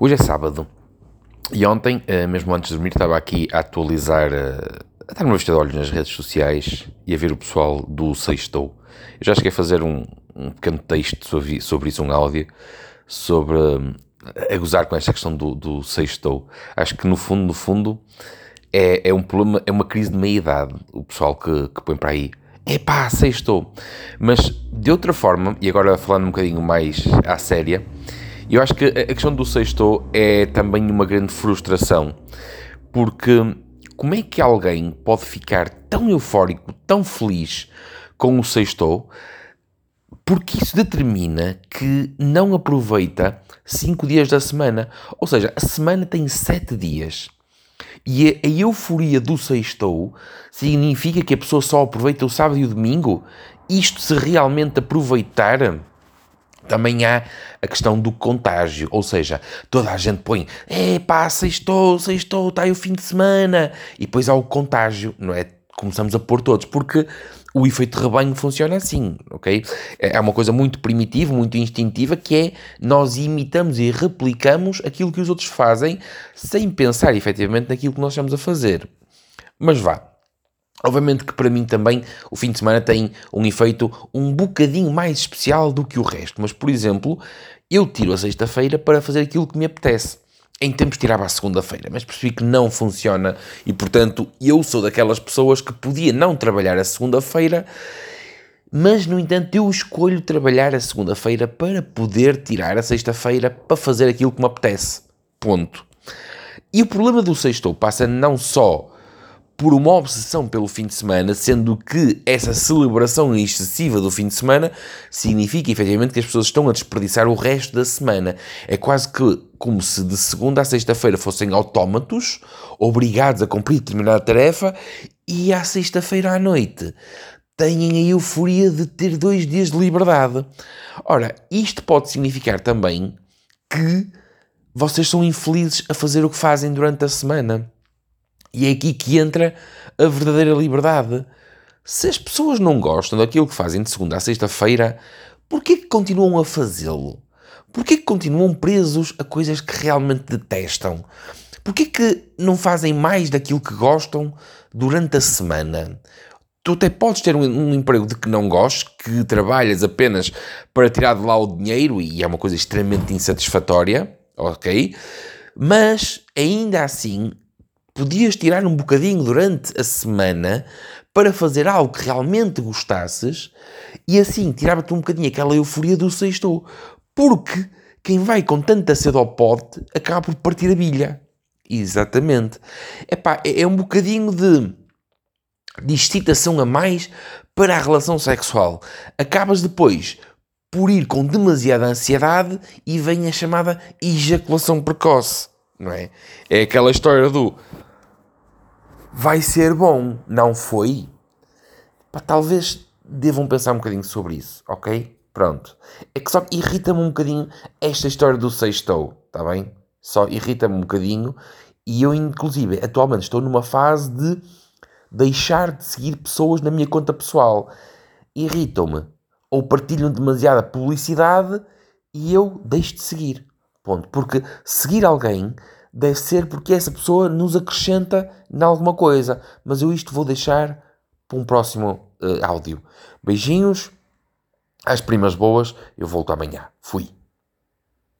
Hoje é sábado e ontem, eh, mesmo antes de dormir, estava aqui a atualizar, eh, a dar uma vista de olhos nas redes sociais e a ver o pessoal do Sextou. Eu já cheguei a fazer um, um pequeno texto sobre, sobre isso, um áudio, sobre eh, a gozar com esta questão do, do Sextou. Acho que no fundo, no fundo, é, é um problema, é uma crise de meia-idade, o pessoal que, que põe para aí. Epá, sextou. Mas de outra forma, e agora falando um bocadinho mais à séria, eu acho que a questão do sexto é também uma grande frustração, porque como é que alguém pode ficar tão eufórico, tão feliz com o sexto, porque isso determina que não aproveita cinco dias da semana. Ou seja, a semana tem sete dias. E a, euforia do sextou significa que a pessoa só aproveita o sábado e o domingo? Isto se realmente aproveitar também há a questão do contágio, ou seja, toda a gente põe, é pá, sextou, sextou, está aí o fim de semana, e depois há o contágio, não é? Começamos a pôr todos, porque o efeito rebanho funciona assim, ok? É uma coisa muito primitiva, muito instintiva, que é nós imitamos e replicamos aquilo que os outros fazem, sem pensar efetivamente naquilo que nós estamos a fazer. Mas vá, Obviamente que para mim também o fim de semana tem um efeito um bocadinho mais especial do que o resto, mas por exemplo, eu tiro a sexta-feira para fazer aquilo que me apetece. Em tempos tirava a segunda-feira, mas percebi que não funciona e portanto eu sou daquelas pessoas que podia não trabalhar a segunda-feira, mas no entanto eu escolho trabalhar a segunda-feira para poder tirar a sexta-feira para fazer aquilo que me apetece. Ponto. E o problema do sexto passa não só por uma obsessão pelo fim de semana, sendo que essa celebração excessiva do fim de semana significa efetivamente que as pessoas estão a desperdiçar o resto da semana. É quase que como se de segunda a sexta-feira fossem autómatos, obrigados a cumprir determinada tarefa, e à sexta-feira à noite têm a euforia de ter dois dias de liberdade. Ora, isto pode significar também que vocês são infelizes a fazer o que fazem durante a semana. E é aqui que entra a verdadeira liberdade. Se as pessoas não gostam daquilo que fazem de segunda a sexta-feira, porquê que continuam a fazê-lo? Porquê que continuam presos a coisas que realmente detestam? Porquê que não fazem mais daquilo que gostam durante a semana? Tu até podes ter um, um, emprego de que não gostes, que trabalhas apenas para tirar de lá o dinheiro e é uma coisa extremamente insatisfatória, ok? Mas ainda assim podias tirar um bocadinho durante a semana para fazer algo que realmente gostasses e assim tirava-te um bocadinho aquela euforia do sexto. Porque quem vai com tanta sede ao pote acaba por partir a bilha. Exatamente. Epá, é, é um bocadinho de, de excitação a mais para a relação sexual. Acabas depois por ir com demasiada ansiedade e vem a chamada ejaculação precoce, não é? É aquela história do vai ser bom, não foi? Pá, talvez devam pensar um bocadinho sobre isso, ok? Pronto. É que só irrita-me um bocadinho esta história do sextou, está bem? Só irrita-me um bocadinho e eu, inclusive, atualmente estou numa fase de deixar de seguir pessoas na minha conta pessoal. Irritam-me. Ou partilham demasiada publicidade e eu deixo de seguir. Ponto. Porque seguir alguém deve ser porque essa pessoa nos acrescenta em alguma coisa. Mas eu isto vou deixar para um próximo uh, áudio. Beijinhos, às primas boas, eu volto amanhã. Fui.